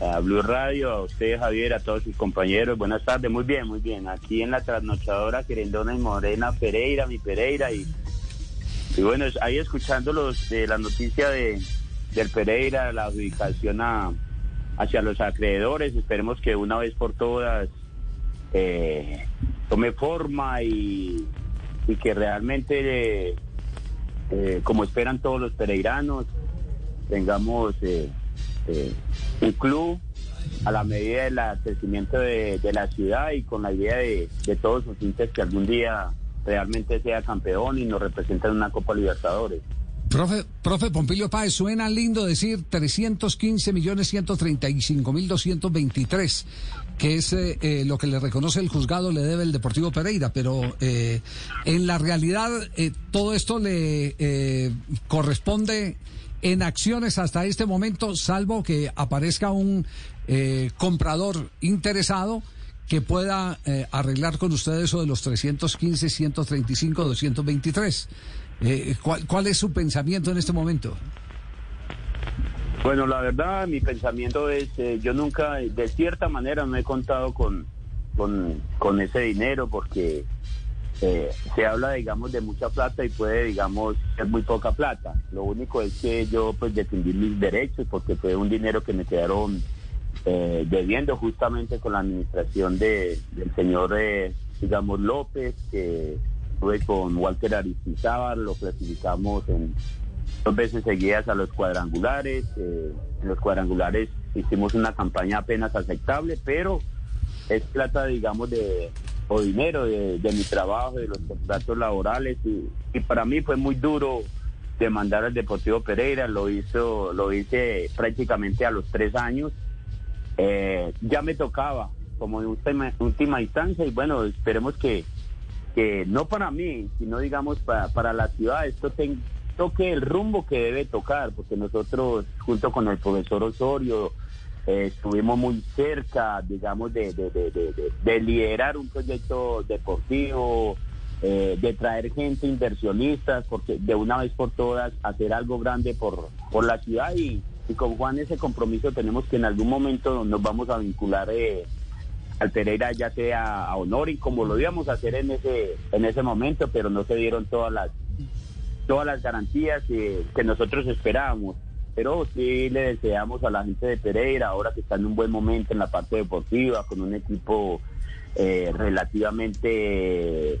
a Blue Radio, a usted Javier, a todos sus compañeros. Buenas tardes, muy bien, muy bien. Aquí en la trasnochadora Querendona y Morena Pereira, mi Pereira. Y, y bueno, ahí escuchando los, de la noticia de, del Pereira, la ubicación a, hacia los acreedores. Esperemos que una vez por todas eh, tome forma y, y que realmente, eh, como esperan todos los pereiranos, tengamos eh, un club a la medida del crecimiento de, la ciudad y con la idea de, de todos sus hinchas que algún día realmente sea campeón y nos represente en una Copa Libertadores. Profe, profe Pompilio Páez, suena lindo decir 315 millones 135 mil 223, que es eh, eh, lo que le reconoce el juzgado, le debe el Deportivo Pereira, pero eh, en la realidad eh, todo esto le eh, corresponde en acciones hasta este momento, salvo que aparezca un eh, comprador interesado que pueda eh, arreglar con ustedes eso de los 315, 135, 223. Eh, ¿cuál, ¿Cuál es su pensamiento en este momento? Bueno, la verdad, mi pensamiento es, eh, yo nunca, de cierta manera, no he contado con, con, con ese dinero porque eh, se habla, digamos, de mucha plata y puede, digamos, ser muy poca plata. Lo único es que yo, pues, defendí mis derechos porque fue un dinero que me quedaron eh, debiendo justamente con la administración de, del señor, eh, digamos, López, que estuve con Walter Aristizábal, lo clasificamos en dos veces seguidas a los cuadrangulares. Eh, en los cuadrangulares hicimos una campaña apenas aceptable, pero es plata, digamos, de o dinero de, de mi trabajo, de los contratos laborales y, y, para mí fue muy duro demandar al Deportivo Pereira, lo hizo, lo hice prácticamente a los tres años. Eh, ya me tocaba como en última, instancia y bueno, esperemos que, que no para mí, sino digamos para, para la ciudad, esto toque el rumbo que debe tocar, porque nosotros junto con el profesor Osorio, eh, estuvimos muy cerca, digamos, de, de, de, de, liderar un proyecto deportivo, eh, de traer gente inversionistas, porque de una vez por todas hacer algo grande por, por la ciudad y, y con Juan ese compromiso tenemos que en algún momento nos vamos a vincular eh, al Pereira ya sea a honor y como lo íbamos a hacer en ese, en ese momento, pero no se dieron todas las todas las garantías que, que nosotros esperábamos pero sí le deseamos a la gente de Pereira, ahora que está en un buen momento en la parte deportiva, con un equipo eh, relativamente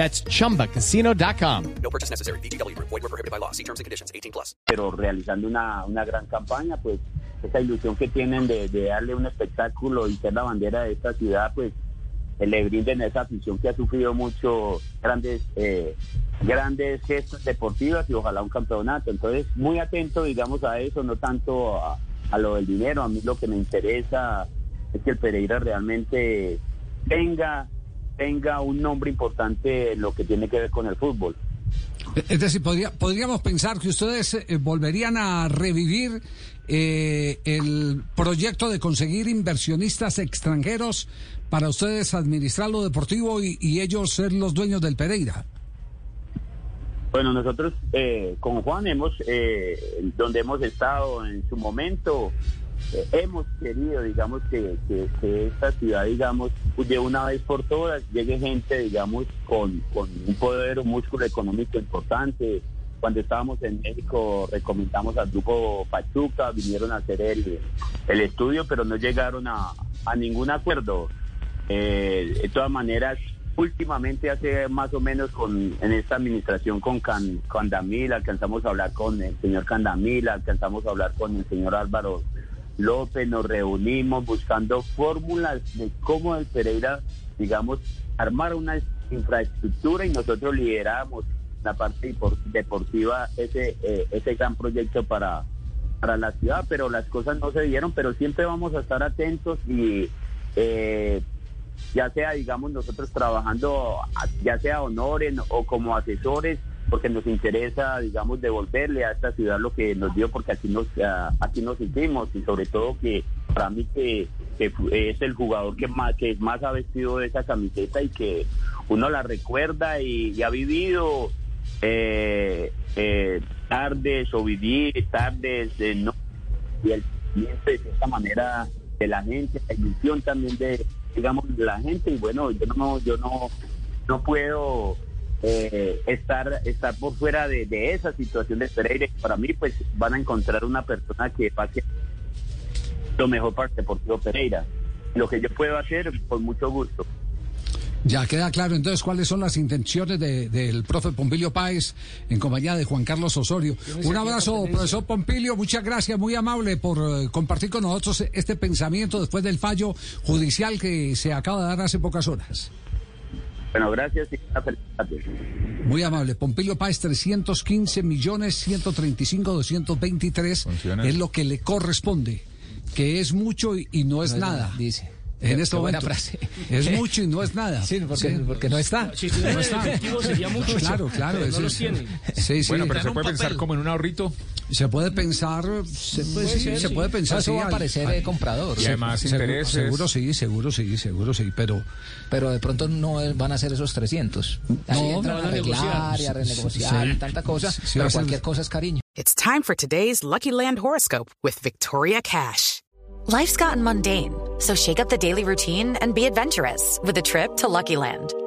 That's chumbacasino.com. No purchase necessary. BGW. Void were prohibited by law. See terms and conditions. 18 plus. Pero realizando una, una gran campaña, pues esa ilusión que tienen de, de darle un espectáculo y ser la bandera de esta ciudad, pues le brinden esa afición que ha sufrido mucho grandes eh, grandes gestos deportivas y ojalá un campeonato. Entonces, muy atento, digamos, a eso, no tanto a, a lo del dinero. A mí lo que me interesa es que el Pereira realmente tenga tenga un nombre importante en lo que tiene que ver con el fútbol. Es decir, podría, podríamos pensar que ustedes eh, volverían a revivir eh, el proyecto de conseguir inversionistas extranjeros para ustedes administrar lo deportivo y, y ellos ser los dueños del Pereira. Bueno, nosotros eh, con Juan hemos, eh, donde hemos estado en su momento, hemos querido, digamos, que, que, que, esta ciudad, digamos, de una vez por todas llegue gente, digamos, con, con un poder, un músculo económico importante, cuando estábamos en México recomendamos al grupo Pachuca, vinieron a hacer el, el estudio, pero no llegaron a, a ningún acuerdo. Eh, de todas maneras, últimamente hace más o menos con en esta administración con Can, Candamil, alcanzamos a hablar con el señor Candamil, alcanzamos a hablar con el señor Álvaro López, nos reunimos buscando fórmulas de cómo el Pereira, digamos, armar una infraestructura y nosotros lideramos la parte deportiva ese eh, ese gran proyecto para para la ciudad, pero las cosas no se dieron, pero siempre vamos a estar atentos y eh, ya sea, digamos, nosotros trabajando, ya sea honoren o como asesores, porque nos interesa, digamos, devolverle a esta ciudad lo que nos dio, porque aquí nos, aquí nos sentimos y sobre todo que para mí que, es el jugador que más, que más ha vestido de esa camiseta y que uno la recuerda y, ha vivido eh, eh, tardes o vivir tardes de no y el de esta manera de la gente, la ilusión también de digamos, la gente y bueno, yo no, yo no, no puedo eh, estar, estar por fuera de, esa situación de Pereira. Para mí, pues van a encontrar una persona que pase lo mejor para el Deportivo Pereira. Lo que yo puedo hacer, con mucho gusto. Ya queda claro entonces cuáles son las intenciones del profe Pompilio Páez en compañía de Juan Carlos Osorio. Un abrazo, profesor Pompilio, muchas gracias, muy amable por eh, compartir con nosotros este pensamiento después del fallo judicial que se acaba de dar hace pocas horas. Bueno, gracias y Muy amable. Pompilio Páez, 315 millones 135 223 es lo que le corresponde, que es mucho y, no es, nada. Dice en esta buena frase. Es mucho y no es nada. Sí, porque, no está. Si no está. sería mucho. Claro, claro. no los tiene. Sí, sí. Bueno, pero se puede pensar como en un ahorrito. Se puede pensar, se puede, se puede pensar. Eso va a parecer comprador. Y además seguro, seguro, sí, seguro sí, seguro sí, pero... Pero de pronto no van a ser esos 300. no, entran a arreglar y a renegociar tanta cosa, pero cualquier cosa es cariño. It's time for today's Lucky Land Horoscope with Victoria Cash. Life's gotten mundane, so shake up the daily routine and be adventurous with a trip to Lucky Land.